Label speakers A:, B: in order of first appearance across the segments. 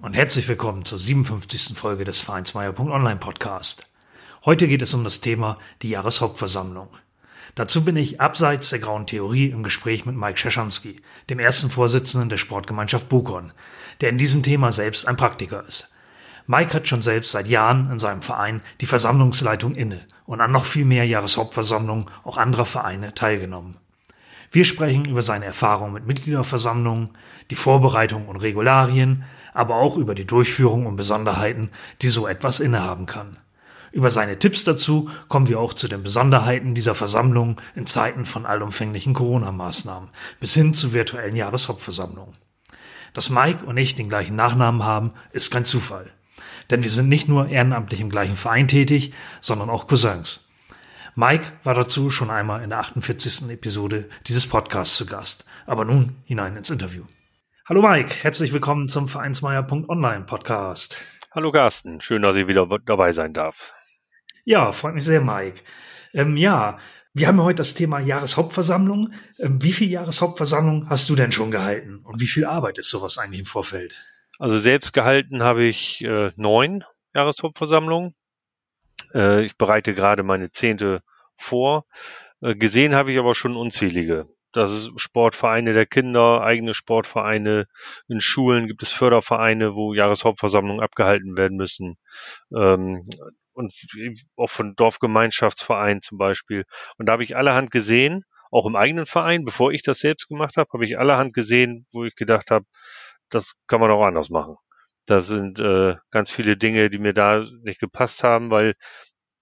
A: und herzlich willkommen zur 57. Folge des Vereinsmeier.online Podcast. Heute geht es um das Thema die Jahreshauptversammlung. Dazu bin ich abseits der grauen Theorie im Gespräch mit Mike Scheschanski, dem ersten Vorsitzenden der Sportgemeinschaft Bukon, der in diesem Thema selbst ein Praktiker ist. Mike hat schon selbst seit Jahren in seinem Verein die Versammlungsleitung inne und an noch viel mehr Jahreshauptversammlungen auch anderer Vereine teilgenommen. Wir sprechen über seine Erfahrungen mit Mitgliederversammlungen, die Vorbereitung und Regularien, aber auch über die Durchführung und Besonderheiten, die so etwas innehaben kann. Über seine Tipps dazu kommen wir auch zu den Besonderheiten dieser Versammlung in Zeiten von allumfänglichen Corona-Maßnahmen bis hin zu virtuellen Jahreshauptversammlungen. Dass Mike und ich den gleichen Nachnamen haben, ist kein Zufall. Denn wir sind nicht nur ehrenamtlich im gleichen Verein tätig, sondern auch Cousins. Mike war dazu schon einmal in der 48. Episode dieses Podcasts zu Gast. Aber nun hinein ins Interview. Hallo Mike, herzlich willkommen zum Vereinsmeier.online Podcast.
B: Hallo Carsten, schön, dass ich wieder dabei sein darf.
A: Ja, freut mich sehr, Mike. Ähm, ja, wir haben heute das Thema Jahreshauptversammlung. Ähm, wie viel Jahreshauptversammlung hast du denn schon gehalten? Und wie viel Arbeit ist sowas eigentlich im Vorfeld?
B: Also selbst gehalten habe ich äh, neun Jahreshauptversammlungen. Äh, ich bereite gerade meine zehnte vor. Äh, gesehen habe ich aber schon unzählige. Das ist Sportvereine der Kinder, eigene Sportvereine. In Schulen gibt es Fördervereine, wo Jahreshauptversammlungen abgehalten werden müssen. Ähm, und auch von Dorfgemeinschaftsvereinen zum Beispiel. Und da habe ich allerhand gesehen, auch im eigenen Verein, bevor ich das selbst gemacht habe, habe ich allerhand gesehen, wo ich gedacht habe, das kann man auch anders machen. Das sind äh, ganz viele Dinge, die mir da nicht gepasst haben, weil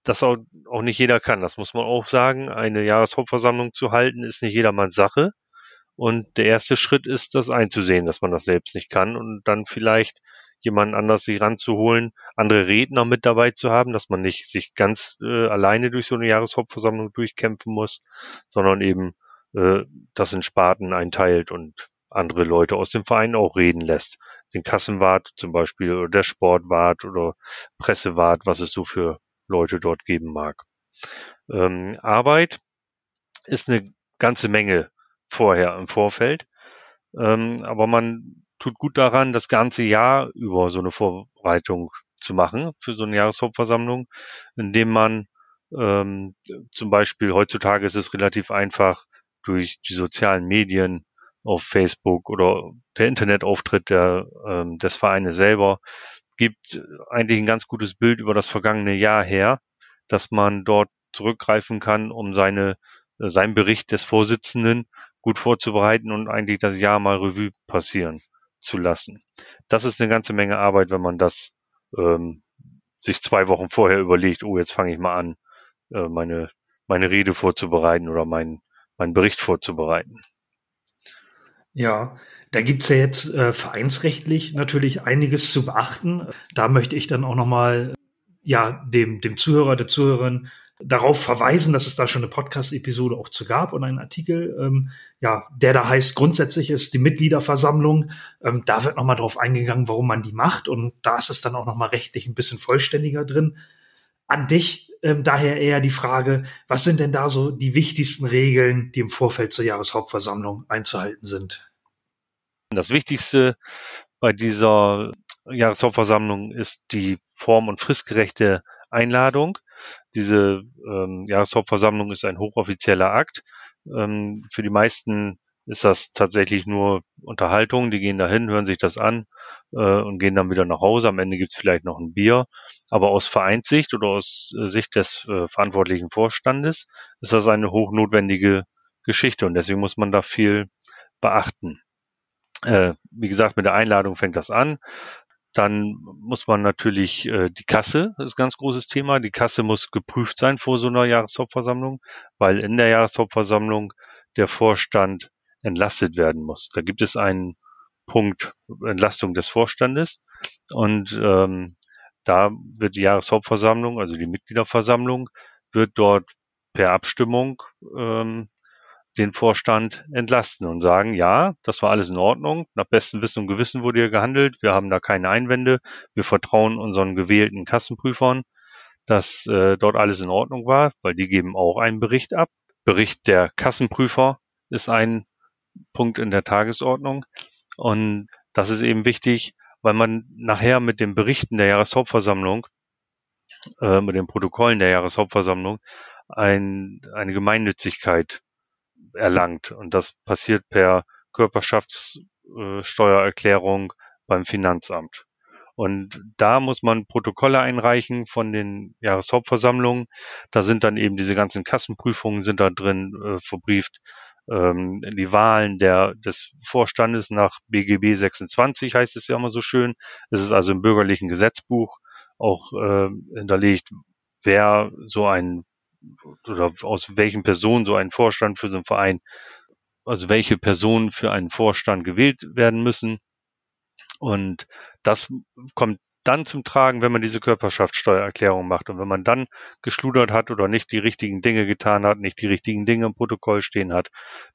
B: das auch, auch nicht jeder kann. Das muss man auch sagen. Eine Jahreshauptversammlung zu halten, ist nicht jedermanns Sache. Und der erste Schritt ist, das einzusehen, dass man das selbst nicht kann und dann vielleicht jemand anders sich ranzuholen, andere Redner mit dabei zu haben, dass man nicht sich ganz äh, alleine durch so eine Jahreshauptversammlung durchkämpfen muss, sondern eben äh, das in Sparten einteilt und andere Leute aus dem Verein auch reden lässt. Den Kassenwart zum Beispiel oder der Sportwart oder Pressewart, was es so für Leute dort geben mag. Ähm, Arbeit ist eine ganze Menge vorher im Vorfeld, ähm, aber man tut gut daran, das ganze Jahr über so eine Vorbereitung zu machen für so eine Jahreshauptversammlung, indem man ähm, zum Beispiel heutzutage ist es relativ einfach durch die sozialen Medien auf Facebook oder der Internetauftritt der, ähm, des Vereines selber gibt eigentlich ein ganz gutes Bild über das vergangene Jahr her, dass man dort zurückgreifen kann, um seine, äh, seinen Bericht des Vorsitzenden gut vorzubereiten und eigentlich das Jahr mal Revue passieren zu lassen. Das ist eine ganze Menge Arbeit, wenn man das ähm, sich zwei Wochen vorher überlegt, oh, jetzt fange ich mal an, äh, meine, meine Rede vorzubereiten oder meinen, meinen Bericht vorzubereiten.
A: Ja, da gibt's ja jetzt äh, vereinsrechtlich natürlich einiges zu beachten. Da möchte ich dann auch nochmal ja, dem, dem Zuhörer, der Zuhörerin darauf verweisen, dass es da schon eine Podcast-Episode auch zu gab und einen Artikel, ähm, ja, der da heißt, grundsätzlich ist die Mitgliederversammlung, ähm, da wird nochmal drauf eingegangen, warum man die macht und da ist es dann auch nochmal rechtlich ein bisschen vollständiger drin. An dich ähm, daher eher die Frage, was sind denn da so die wichtigsten Regeln, die im Vorfeld zur Jahreshauptversammlung einzuhalten sind?
B: Das Wichtigste bei dieser Jahreshauptversammlung ist die form- und fristgerechte Einladung. Diese ähm, Jahreshauptversammlung ist ein hochoffizieller Akt. Ähm, für die meisten ist das tatsächlich nur Unterhaltung. Die gehen dahin, hören sich das an äh, und gehen dann wieder nach Hause. Am Ende gibt's vielleicht noch ein Bier. Aber aus Vereinssicht oder aus äh, Sicht des äh, verantwortlichen Vorstandes ist das eine hochnotwendige Geschichte und deswegen muss man da viel beachten. Äh, wie gesagt, mit der Einladung fängt das an. Dann muss man natürlich äh, die Kasse, das ist ein ganz großes Thema. Die Kasse muss geprüft sein vor so einer Jahreshauptversammlung, weil in der Jahreshauptversammlung der Vorstand entlastet werden muss. Da gibt es einen Punkt Entlastung des Vorstandes. Und ähm, da wird die Jahreshauptversammlung, also die Mitgliederversammlung, wird dort per Abstimmung ähm, den Vorstand entlasten und sagen, ja, das war alles in Ordnung, nach bestem Wissen und Gewissen wurde hier gehandelt, wir haben da keine Einwände, wir vertrauen unseren gewählten Kassenprüfern, dass äh, dort alles in Ordnung war, weil die geben auch einen Bericht ab. Bericht der Kassenprüfer ist ein Punkt in der Tagesordnung und das ist eben wichtig, weil man nachher mit den Berichten der Jahreshauptversammlung, äh, mit den Protokollen der Jahreshauptversammlung ein, eine Gemeinnützigkeit erlangt. Und das passiert per Körperschaftssteuererklärung beim Finanzamt. Und da muss man Protokolle einreichen von den Jahreshauptversammlungen. Da sind dann eben diese ganzen Kassenprüfungen sind da drin äh, verbrieft. Ähm, die Wahlen der, des Vorstandes nach BGB 26 heißt es ja immer so schön. Es ist also im bürgerlichen Gesetzbuch auch äh, hinterlegt, wer so ein oder aus welchen Personen so ein Vorstand für so einen Verein, also welche Personen für einen Vorstand gewählt werden müssen. Und das kommt dann zum Tragen, wenn man diese Körperschaftssteuererklärung macht. Und wenn man dann geschludert hat oder nicht die richtigen Dinge getan hat, nicht die richtigen Dinge im Protokoll stehen hat,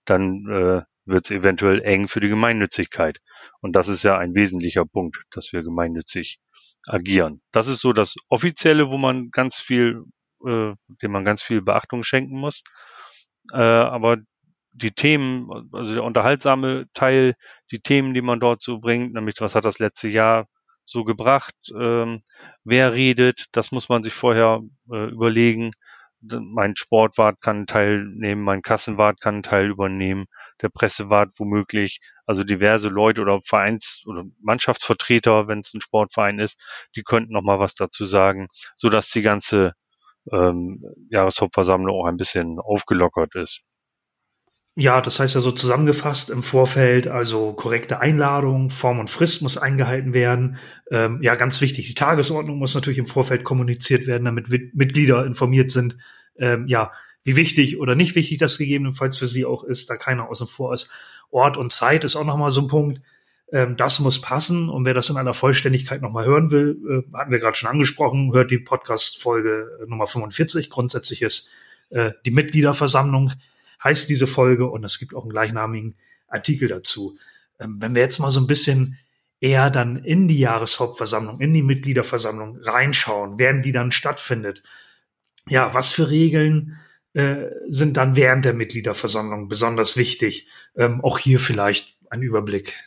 B: dann äh, wird es eventuell eng für die Gemeinnützigkeit. Und das ist ja ein wesentlicher Punkt, dass wir gemeinnützig agieren. Das ist so das Offizielle, wo man ganz viel äh, dem man ganz viel Beachtung schenken muss. Äh, aber die Themen, also der unterhaltsame Teil, die Themen, die man dort so bringt, nämlich was hat das letzte Jahr so gebracht, ähm, wer redet, das muss man sich vorher äh, überlegen. Mein Sportwart kann teilnehmen, mein Kassenwart kann Teil übernehmen, der Pressewart womöglich, also diverse Leute oder Vereins- oder Mannschaftsvertreter, wenn es ein Sportverein ist, die könnten noch mal was dazu sagen, so dass die ganze ähm, Jahreshauptversammlung auch ein bisschen aufgelockert ist.
A: Ja, das heißt ja so zusammengefasst im Vorfeld, also korrekte Einladung, Form und Frist muss eingehalten werden. Ähm, ja, ganz wichtig, die Tagesordnung muss natürlich im Vorfeld kommuniziert werden, damit Mitglieder informiert sind, ähm, ja, wie wichtig oder nicht wichtig das gegebenenfalls für sie auch ist, da keiner außen vor ist. Ort und Zeit ist auch nochmal so ein Punkt. Ähm, das muss passen. Und wer das in einer Vollständigkeit nochmal hören will, äh, hatten wir gerade schon angesprochen, hört die Podcast-Folge äh, Nummer 45. Grundsätzlich ist äh, die Mitgliederversammlung, heißt diese Folge und es gibt auch einen gleichnamigen Artikel dazu. Ähm, wenn wir jetzt mal so ein bisschen eher dann in die Jahreshauptversammlung, in die Mitgliederversammlung reinschauen, während die dann stattfindet. Ja, was für Regeln äh, sind dann während der Mitgliederversammlung besonders wichtig? Ähm, auch hier vielleicht ein Überblick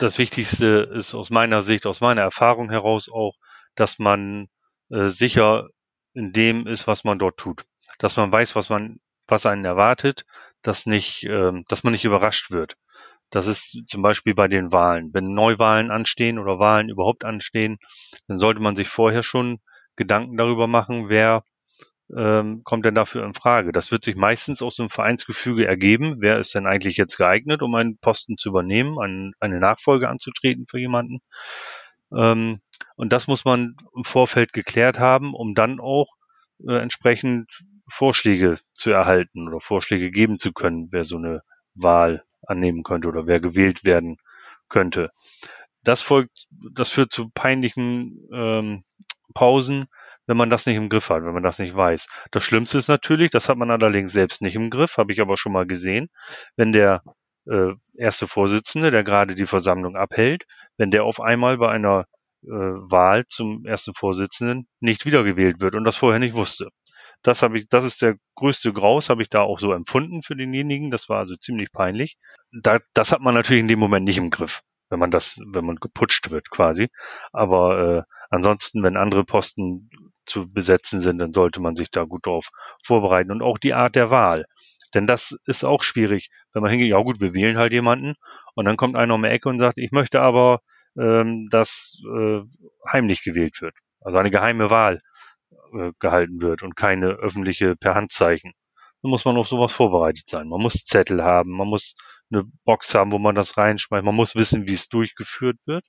B: das Wichtigste ist aus meiner Sicht, aus meiner Erfahrung heraus auch, dass man äh, sicher in dem ist, was man dort tut. Dass man weiß, was man, was einen erwartet, dass nicht, äh, dass man nicht überrascht wird. Das ist zum Beispiel bei den Wahlen. Wenn Neuwahlen anstehen oder Wahlen überhaupt anstehen, dann sollte man sich vorher schon Gedanken darüber machen, wer ähm, kommt denn dafür in Frage? Das wird sich meistens aus dem Vereinsgefüge ergeben. Wer ist denn eigentlich jetzt geeignet, um einen Posten zu übernehmen, eine Nachfolge anzutreten für jemanden? Ähm, und das muss man im Vorfeld geklärt haben, um dann auch äh, entsprechend Vorschläge zu erhalten oder Vorschläge geben zu können, wer so eine Wahl annehmen könnte oder wer gewählt werden könnte. Das folgt, das führt zu peinlichen ähm, Pausen, wenn man das nicht im Griff hat, wenn man das nicht weiß. Das Schlimmste ist natürlich, das hat man allerdings selbst nicht im Griff, habe ich aber schon mal gesehen, wenn der äh, erste Vorsitzende, der gerade die Versammlung abhält, wenn der auf einmal bei einer äh, Wahl zum ersten Vorsitzenden nicht wiedergewählt wird und das vorher nicht wusste. Das habe ich, das ist der größte Graus, habe ich da auch so empfunden für denjenigen. Das war also ziemlich peinlich. Da, das hat man natürlich in dem Moment nicht im Griff, wenn man das, wenn man geputscht wird quasi. Aber äh, ansonsten, wenn andere Posten zu besetzen sind, dann sollte man sich da gut drauf vorbereiten. Und auch die Art der Wahl. Denn das ist auch schwierig, wenn man hingeht, ja gut, wir wählen halt jemanden und dann kommt einer um die Ecke und sagt, ich möchte aber, ähm, dass äh, heimlich gewählt wird. Also eine geheime Wahl äh, gehalten wird und keine öffentliche per Handzeichen. Dann muss man auf sowas vorbereitet sein. Man muss Zettel haben, man muss eine Box haben, wo man das reinschmeißt, man muss wissen, wie es durchgeführt wird.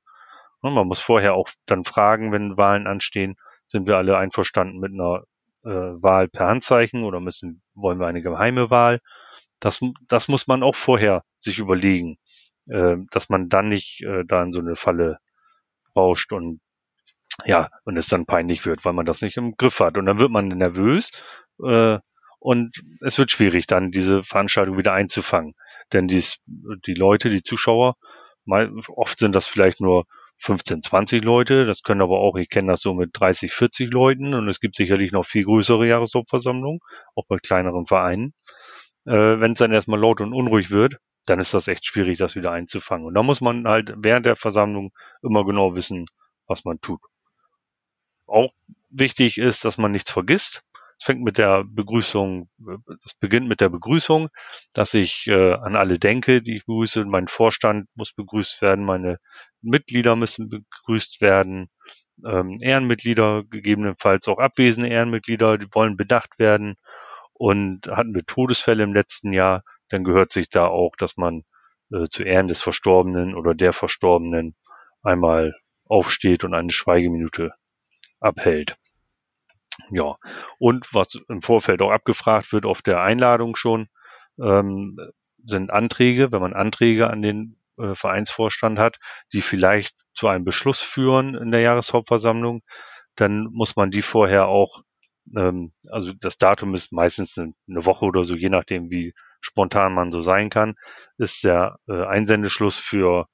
B: Und man muss vorher auch dann fragen, wenn Wahlen anstehen, sind wir alle einverstanden mit einer äh, Wahl per Handzeichen oder müssen, wollen wir eine geheime Wahl? Das, das muss man auch vorher sich überlegen. äh, dass man dann nicht äh, da in so eine Falle rauscht und ja, und es dann peinlich wird, weil man das nicht im Griff hat. Und dann wird man nervös äh, und es wird schwierig, dann diese Veranstaltung wieder einzufangen. Denn dies, die Leute, die Zuschauer, mal, oft sind das vielleicht nur 15, 20 Leute. Das können aber auch, ich kenne das so mit 30, 40 Leuten und es gibt sicherlich noch viel größere Jahreshauptversammlungen, auch bei kleineren Vereinen. Äh, Wenn es dann erstmal laut und unruhig wird, dann ist das echt schwierig, das wieder einzufangen. Und da muss man halt während der Versammlung immer genau wissen, was man tut. Auch wichtig ist, dass man nichts vergisst. Es fängt mit der Begrüßung, es beginnt mit der Begrüßung, dass ich äh, an alle denke, die ich begrüße. Mein Vorstand muss begrüßt werden, meine Mitglieder müssen begrüßt werden, ähm, Ehrenmitglieder, gegebenenfalls auch abwesende Ehrenmitglieder, die wollen bedacht werden. Und hatten wir Todesfälle im letzten Jahr, dann gehört sich da auch, dass man äh, zu Ehren des Verstorbenen oder der Verstorbenen einmal aufsteht und eine Schweigeminute abhält. Ja, und was im Vorfeld auch abgefragt wird auf der Einladung schon, ähm, sind Anträge, wenn man Anträge an den äh, Vereinsvorstand hat, die vielleicht zu einem Beschluss führen in der Jahreshauptversammlung, dann muss man die vorher auch, ähm, also das Datum ist meistens eine Woche oder so, je nachdem wie spontan man so sein kann, ist der äh, Einsendeschluss für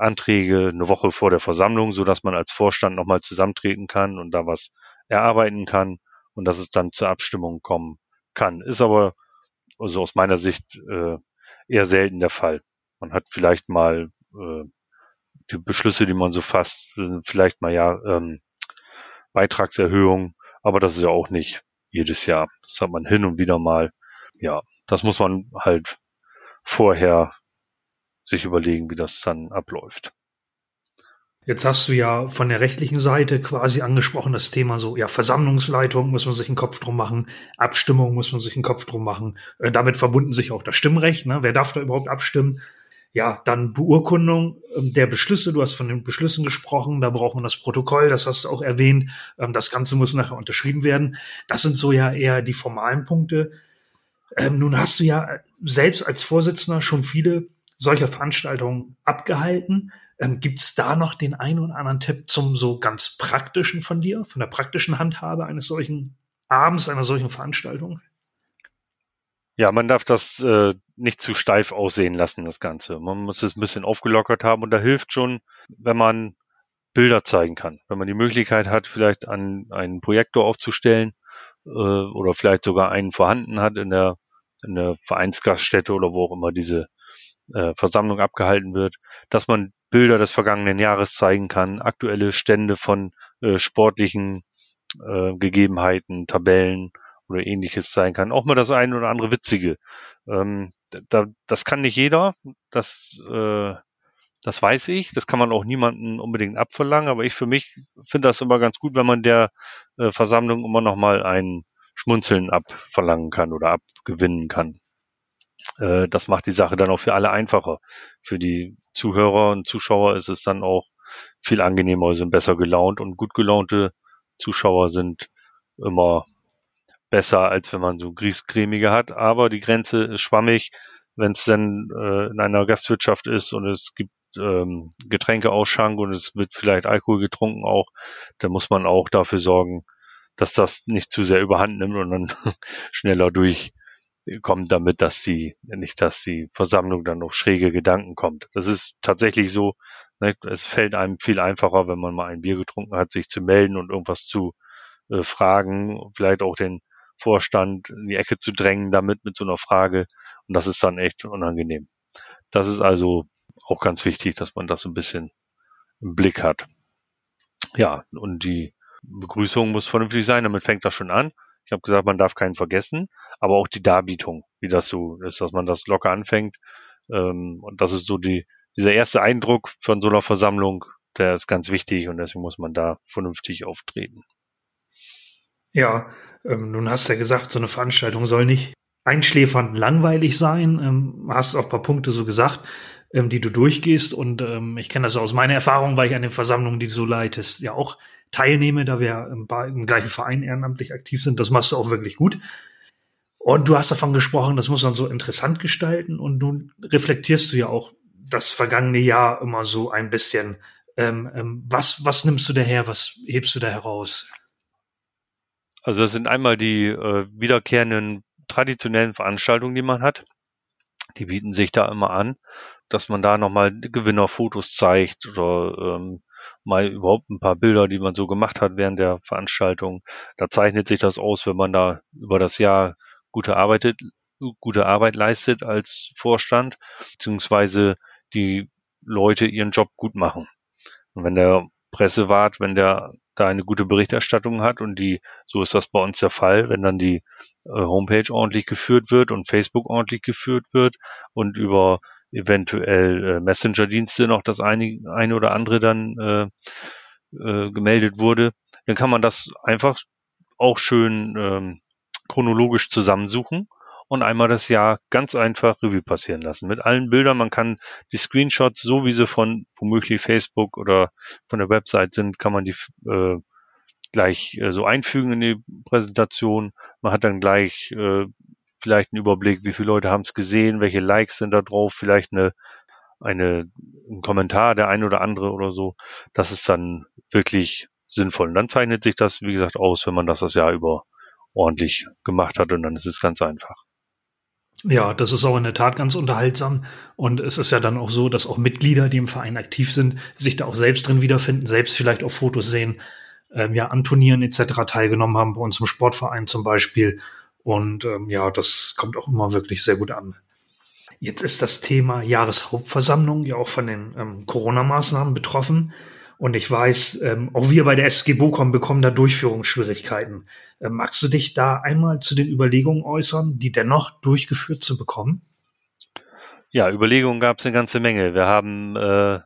B: Anträge eine Woche vor der Versammlung, so dass man als Vorstand nochmal zusammentreten kann und da was erarbeiten kann und dass es dann zur Abstimmung kommen kann. Ist aber also aus meiner Sicht äh, eher selten der Fall. Man hat vielleicht mal äh, die Beschlüsse, die man so fasst, vielleicht mal ja ähm, Beitragserhöhung, aber das ist ja auch nicht jedes Jahr. Das hat man hin und wieder mal. Ja, das muss man halt vorher sich überlegen, wie das dann abläuft.
A: Jetzt hast du ja von der rechtlichen Seite quasi angesprochen, das Thema so, ja, Versammlungsleitung muss man sich einen Kopf drum machen, Abstimmung muss man sich einen Kopf drum machen. Äh, damit verbunden sich auch das Stimmrecht, ne? Wer darf da überhaupt abstimmen? Ja, dann Beurkundung ähm, der Beschlüsse. Du hast von den Beschlüssen gesprochen. Da braucht man das Protokoll. Das hast du auch erwähnt. Ähm, das Ganze muss nachher unterschrieben werden. Das sind so ja eher die formalen Punkte. Ähm, nun hast du ja selbst als Vorsitzender schon viele solcher Veranstaltungen abgehalten. Ähm, Gibt es da noch den einen oder anderen Tipp zum so ganz praktischen von dir, von der praktischen Handhabe eines solchen Abends, einer solchen Veranstaltung?
B: Ja, man darf das äh, nicht zu steif aussehen lassen, das Ganze. Man muss es ein bisschen aufgelockert haben und da hilft schon, wenn man Bilder zeigen kann. Wenn man die Möglichkeit hat, vielleicht an einen Projektor aufzustellen äh, oder vielleicht sogar einen vorhanden hat in der, in der Vereinsgaststätte oder wo auch immer diese äh, Versammlung abgehalten wird, dass man Bilder des vergangenen Jahres zeigen kann, aktuelle Stände von äh, sportlichen äh, Gegebenheiten, Tabellen oder ähnliches zeigen kann. Auch mal das eine oder andere Witzige. Ähm, da, das kann nicht jeder, das, äh, das weiß ich, das kann man auch niemanden unbedingt abverlangen, aber ich für mich finde das immer ganz gut, wenn man der äh, Versammlung immer noch mal ein Schmunzeln abverlangen kann oder abgewinnen kann. Äh, das macht die Sache dann auch für alle einfacher. Für die Zuhörer und Zuschauer ist es dann auch viel angenehmer, sind besser gelaunt und gut gelaunte Zuschauer sind immer besser, als wenn man so griescremige hat. Aber die Grenze ist schwammig. Wenn es dann äh, in einer Gastwirtschaft ist und es gibt ähm, Getränkeausschank und es wird vielleicht Alkohol getrunken auch, dann muss man auch dafür sorgen, dass das nicht zu sehr überhand nimmt und dann schneller durch kommt damit, dass sie, nicht, dass die Versammlung dann auf schräge Gedanken kommt. Das ist tatsächlich so, ne, es fällt einem viel einfacher, wenn man mal ein Bier getrunken hat, sich zu melden und irgendwas zu äh, fragen, vielleicht auch den Vorstand in die Ecke zu drängen damit mit so einer Frage. Und das ist dann echt unangenehm. Das ist also auch ganz wichtig, dass man das ein bisschen im Blick hat. Ja, und die Begrüßung muss vernünftig sein, damit fängt das schon an. Ich habe gesagt, man darf keinen vergessen, aber auch die Darbietung, wie das so ist, dass man das locker anfängt. Ähm, und das ist so die, dieser erste Eindruck von so einer Versammlung, der ist ganz wichtig und deswegen muss man da vernünftig auftreten.
A: Ja, ähm, nun hast du ja gesagt, so eine Veranstaltung soll nicht einschläfernd langweilig sein. Ähm, hast auch ein paar Punkte so gesagt, ähm, die du durchgehst. Und ähm, ich kenne das aus meiner Erfahrung, weil ich an den Versammlungen, die du so leitest, ja auch teilnehme, da wir im, im gleichen Verein ehrenamtlich aktiv sind. Das machst du auch wirklich gut. Und du hast davon gesprochen, das muss man so interessant gestalten und nun reflektierst du ja auch das vergangene Jahr immer so ein bisschen. Ähm, ähm, was, was nimmst du daher? Was hebst du da heraus?
B: Also das sind einmal die äh, wiederkehrenden traditionellen Veranstaltungen, die man hat. Die bieten sich da immer an, dass man da nochmal Gewinnerfotos zeigt oder ähm, mal überhaupt ein paar Bilder, die man so gemacht hat während der Veranstaltung. Da zeichnet sich das aus, wenn man da über das Jahr gute Arbeit, gute Arbeit leistet als Vorstand, beziehungsweise die Leute ihren Job gut machen. Und wenn der Pressewart, wenn der da eine gute Berichterstattung hat und die, so ist das bei uns der Fall, wenn dann die äh, Homepage ordentlich geführt wird und Facebook ordentlich geführt wird und über eventuell äh, Messenger-Dienste noch das eine, eine oder andere dann äh, äh, gemeldet wurde, dann kann man das einfach auch schön ähm, chronologisch zusammensuchen und einmal das Jahr ganz einfach Revue passieren lassen. Mit allen Bildern. Man kann die Screenshots, so wie sie von womöglich Facebook oder von der Website sind, kann man die äh, gleich äh, so einfügen in die Präsentation. Man hat dann gleich äh, vielleicht einen Überblick, wie viele Leute haben es gesehen, welche Likes sind da drauf, vielleicht eine, eine, ein Kommentar, der ein oder andere oder so. Das ist dann wirklich sinnvoll. Und dann zeichnet sich das, wie gesagt, aus, wenn man das das Jahr über ordentlich gemacht hat und dann ist es ganz einfach.
A: Ja, das ist auch in der Tat ganz unterhaltsam. Und es ist ja dann auch so, dass auch Mitglieder, die im Verein aktiv sind, sich da auch selbst drin wiederfinden, selbst vielleicht auf Fotos sehen, ähm, ja, an Turnieren etc. teilgenommen haben, bei uns im Sportverein zum Beispiel. Und ähm, ja, das kommt auch immer wirklich sehr gut an. Jetzt ist das Thema Jahreshauptversammlung ja auch von den ähm, Corona-Maßnahmen betroffen. Und ich weiß, ähm, auch wir bei der SG Bocom bekommen da Durchführungsschwierigkeiten. Äh, magst du dich da einmal zu den Überlegungen äußern, die dennoch durchgeführt zu bekommen?
B: Ja, Überlegungen gab es eine ganze Menge. Wir haben äh,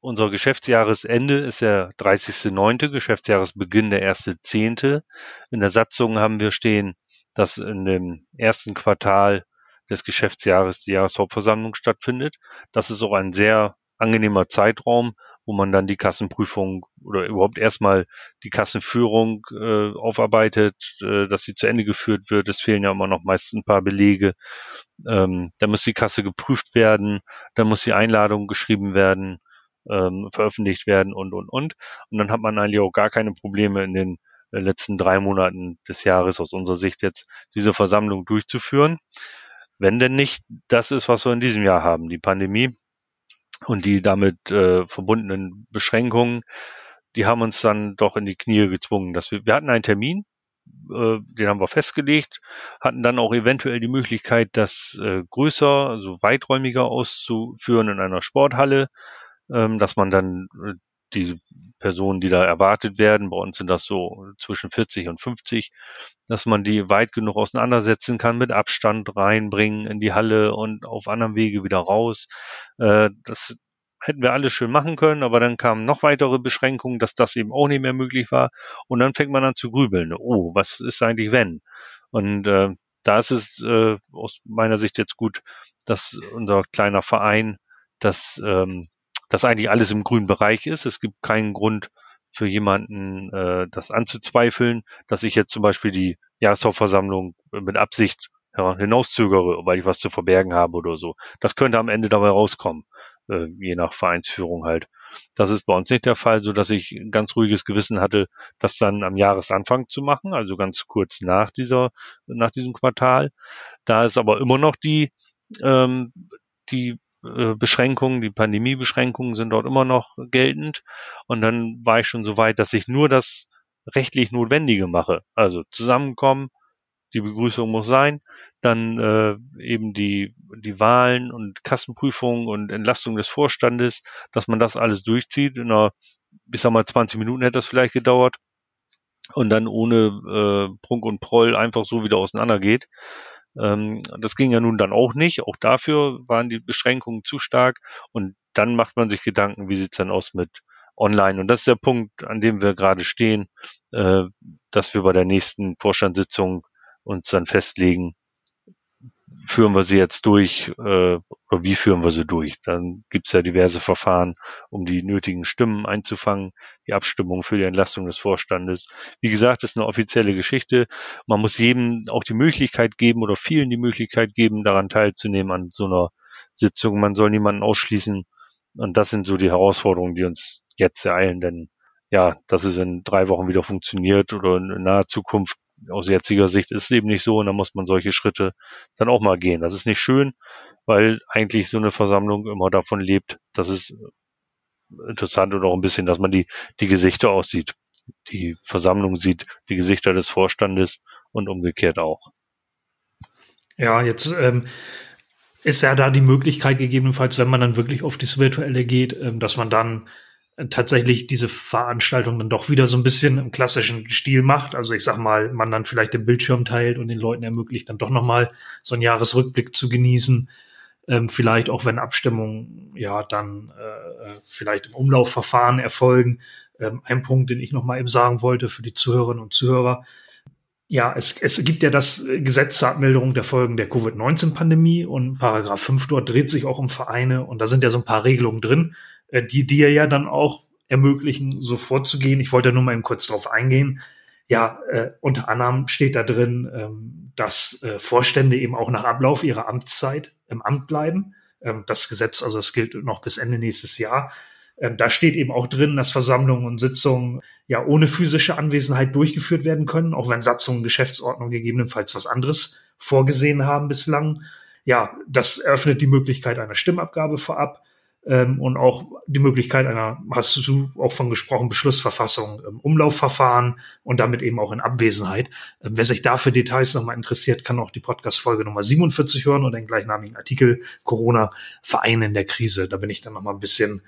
B: unser Geschäftsjahresende ist der 30.9., Geschäftsjahresbeginn der 1.10. In der Satzung haben wir stehen, dass in dem ersten Quartal des Geschäftsjahres die Jahreshauptversammlung stattfindet. Das ist auch ein sehr angenehmer Zeitraum, wo man dann die Kassenprüfung oder überhaupt erstmal die Kassenführung äh, aufarbeitet, äh, dass sie zu Ende geführt wird. Es fehlen ja immer noch meist ein paar Belege. Ähm, dann muss die Kasse geprüft werden, dann muss die Einladung geschrieben werden, ähm, veröffentlicht werden und, und, und. Und dann hat man eigentlich auch gar keine Probleme in den letzten drei Monaten des Jahres aus unserer Sicht jetzt diese Versammlung durchzuführen. Wenn denn nicht das ist, was wir in diesem Jahr haben, die Pandemie, und die damit äh, verbundenen Beschränkungen, die haben uns dann doch in die Knie gezwungen. Dass wir, wir hatten einen Termin, äh, den haben wir festgelegt, hatten dann auch eventuell die Möglichkeit, das äh, größer, also weiträumiger auszuführen in einer Sporthalle, ähm, dass man dann äh, die Personen, die da erwartet werden, bei uns sind das so zwischen 40 und 50, dass man die weit genug auseinandersetzen kann, mit Abstand reinbringen in die Halle und auf anderem Wege wieder raus. Äh, das hätten wir alles schön machen können, aber dann kamen noch weitere Beschränkungen, dass das eben auch nicht mehr möglich war. Und dann fängt man an zu grübeln. Oh, was ist eigentlich wenn? Und äh, da ist es äh, aus meiner Sicht jetzt gut, dass unser kleiner Verein das ähm, dass eigentlich alles im grünen Bereich ist. Es gibt keinen Grund für jemanden, äh, das anzuzweifeln, dass ich jetzt zum Beispiel die Jahreshauptversammlung mit Absicht ja, hinauszögere, weil ich was zu verbergen habe oder so. Das könnte am Ende dabei rauskommen, äh, je nach Vereinsführung halt. Das ist bei uns nicht der Fall, so dass ich ein ganz ruhiges Gewissen hatte, das dann am Jahresanfang zu machen, also ganz kurz nach dieser, nach diesem Quartal. Da ist aber immer noch die, ähm, die Beschränkungen, die Pandemiebeschränkungen sind dort immer noch geltend. Und dann war ich schon so weit, dass ich nur das rechtlich Notwendige mache. Also zusammenkommen, die Begrüßung muss sein, dann äh, eben die, die Wahlen und Kassenprüfung und Entlastung des Vorstandes, dass man das alles durchzieht. In einer, ich sag mal, 20 Minuten hätte das vielleicht gedauert und dann ohne äh, Prunk und Proll einfach so wieder auseinandergeht. Ähm, das ging ja nun dann auch nicht. Auch dafür waren die Beschränkungen zu stark. Und dann macht man sich Gedanken, wie sieht's dann aus mit online. Und das ist der Punkt, an dem wir gerade stehen, äh, dass wir bei der nächsten Vorstandssitzung uns dann festlegen, führen wir sie jetzt durch äh, wie führen wir sie durch? Dann gibt es ja diverse Verfahren, um die nötigen Stimmen einzufangen, die Abstimmung für die Entlastung des Vorstandes. Wie gesagt, ist eine offizielle Geschichte. Man muss jedem auch die Möglichkeit geben oder vielen die Möglichkeit geben, daran teilzunehmen an so einer Sitzungen, man soll niemanden ausschließen. Und das sind so die Herausforderungen, die uns jetzt ereilen, denn ja, dass es in drei Wochen wieder funktioniert oder in naher Zukunft aus jetziger Sicht ist es eben nicht so und da muss man solche Schritte dann auch mal gehen. Das ist nicht schön, weil eigentlich so eine Versammlung immer davon lebt, dass es interessant und auch ein bisschen, dass man die, die Gesichter aussieht, die Versammlung sieht, die Gesichter des Vorstandes und umgekehrt auch.
A: Ja, jetzt ähm, ist ja da die Möglichkeit gegebenenfalls, wenn man dann wirklich auf das Virtuelle geht, ähm, dass man dann tatsächlich diese Veranstaltung dann doch wieder so ein bisschen im klassischen Stil macht. Also ich sag mal, man dann vielleicht den Bildschirm teilt und den Leuten ermöglicht, dann doch nochmal so einen Jahresrückblick zu genießen. Ähm, vielleicht auch wenn Abstimmungen ja dann äh, vielleicht im Umlaufverfahren erfolgen. Ähm, ein Punkt, den ich nochmal eben sagen wollte für die Zuhörerinnen und Zuhörer. Ja, es, es gibt ja das Gesetz zur Abmilderung der Folgen der Covid-19-Pandemie und Paragraph 5 dort dreht sich auch um Vereine und da sind ja so ein paar Regelungen drin äh, die dir ja dann auch ermöglichen, so vorzugehen. Ich wollte nur mal eben kurz darauf eingehen. Ja, äh, unter anderem steht da drin, ähm, dass äh, Vorstände eben auch nach Ablauf ihrer Amtszeit im Amt bleiben. Ähm, das Gesetz, also es gilt noch bis Ende nächstes Jahr. Ähm, da steht eben auch drin, dass Versammlungen und Sitzungen ja ohne physische Anwesenheit durchgeführt werden können, auch wenn Satzungen, Geschäftsordnung gegebenenfalls was anderes vorgesehen haben bislang. Ja, das eröffnet die Möglichkeit einer Stimmabgabe vorab ähm, und auch die Möglichkeit einer, hast du auch von gesprochen, Beschlussverfassung, ähm, Umlaufverfahren und damit eben auch in Abwesenheit. Ähm, wer sich dafür Details nochmal interessiert, kann auch die Podcast-Folge Nummer 47 hören und den gleichnamigen Artikel Corona Vereine in der Krise. Da bin ich dann nochmal ein bisschen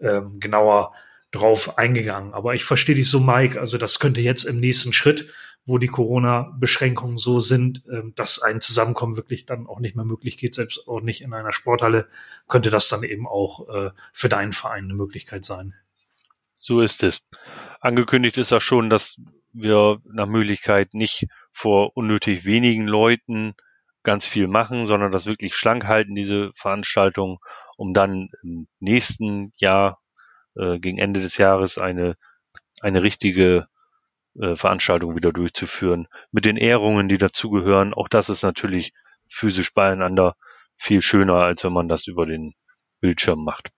A: ähm, genauer drauf eingegangen. Aber ich verstehe dich so, Mike. Also das könnte jetzt im nächsten Schritt wo die Corona-Beschränkungen so sind, ähm, dass ein Zusammenkommen wirklich dann auch nicht mehr möglich geht, selbst auch nicht in einer Sporthalle, könnte das dann eben auch äh, für deinen Verein eine Möglichkeit sein.
B: So ist es. Angekündigt ist ja schon, dass wir nach Möglichkeit nicht vor unnötig wenigen Leuten ganz viel machen, sondern das wirklich schlank halten, diese Veranstaltung, um dann im nächsten Jahr, äh, gegen Ende des Jahres, eine, eine richtige äh, Veranstaltung wieder durchzuführen, mit den Ehrungen, die dazugehören. Auch das ist natürlich physisch beieinander viel schöner, als wenn man das über den Bildschirm macht.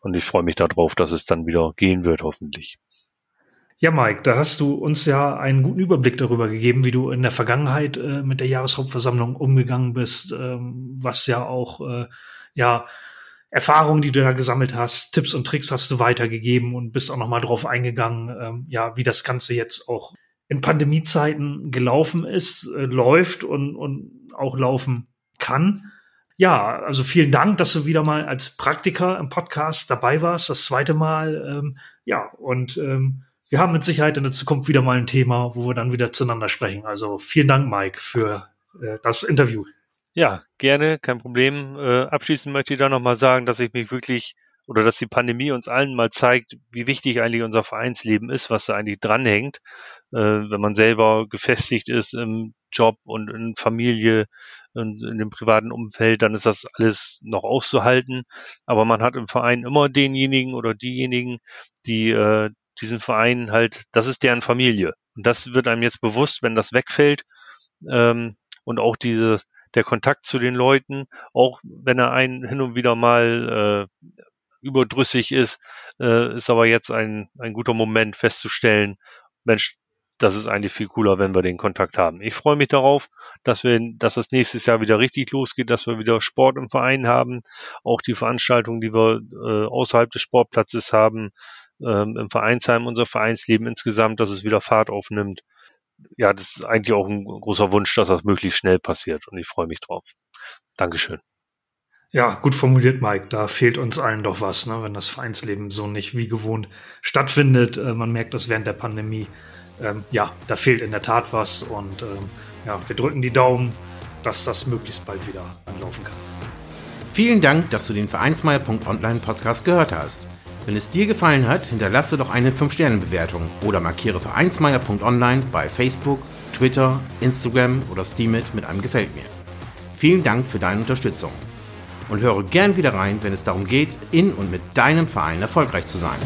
B: Und ich freue mich darauf, dass es dann wieder gehen wird, hoffentlich.
A: Ja, Mike, da hast du uns ja einen guten Überblick darüber gegeben, wie du in der Vergangenheit äh, mit der Jahreshauptversammlung umgegangen bist, ähm, was ja auch äh, ja Erfahrungen, die du da gesammelt hast, Tipps und Tricks hast du weitergegeben und bist auch nochmal drauf eingegangen, ähm, ja, wie das Ganze jetzt auch in Pandemiezeiten gelaufen ist, äh, läuft und, und auch laufen kann. Ja, also vielen Dank, dass du wieder mal als Praktiker im Podcast dabei warst, das zweite Mal. Ähm, ja, und ähm, wir haben mit Sicherheit in der Zukunft wieder mal ein Thema, wo wir dann wieder zueinander sprechen. Also vielen Dank, Mike, für äh, das Interview.
B: Ja, gerne, kein Problem. Äh, abschließend möchte ich da nochmal sagen, dass ich mich wirklich oder dass die Pandemie uns allen mal zeigt, wie wichtig eigentlich unser Vereinsleben ist, was da eigentlich dranhängt. Äh, wenn man selber gefestigt ist im Job und in Familie und in dem privaten Umfeld, dann ist das alles noch auszuhalten. Aber man hat im Verein immer denjenigen oder diejenigen, die äh, diesen Verein halt, das ist deren Familie. Und das wird einem jetzt bewusst, wenn das wegfällt. Ähm, und auch diese, der Kontakt zu den Leuten, auch wenn er einen hin und wieder mal äh, überdrüssig ist, äh, ist aber jetzt ein, ein guter Moment festzustellen, Mensch, das ist eigentlich viel cooler, wenn wir den Kontakt haben. Ich freue mich darauf, dass wir, dass es nächstes Jahr wieder richtig losgeht, dass wir wieder Sport im Verein haben, auch die Veranstaltungen, die wir äh, außerhalb des Sportplatzes haben, ähm, im Vereinsheim, unser Vereinsleben insgesamt, dass es wieder Fahrt aufnimmt ja, das ist eigentlich auch ein großer Wunsch, dass das möglichst schnell passiert und ich freue mich drauf. Dankeschön.
A: Ja, gut formuliert, Mike. Da fehlt uns allen doch was, ne? wenn das Vereinsleben so nicht wie gewohnt stattfindet. Äh, man merkt das während der Pandemie. Ähm, ja, da fehlt in der Tat was und ähm, ja, wir drücken die Daumen, dass das möglichst bald wieder anlaufen kann.
C: Vielen Dank, dass du den Vereinsmeier.online Podcast gehört hast. Wenn es dir gefallen hat, hinterlasse doch eine 5-Sterne-Bewertung oder markiere vereinsmeier.online bei Facebook, Twitter, Instagram oder Steamit mit einem Gefällt mir. Vielen Dank für deine Unterstützung und höre gern wieder rein, wenn es darum geht, in und mit deinem Verein erfolgreich zu sein.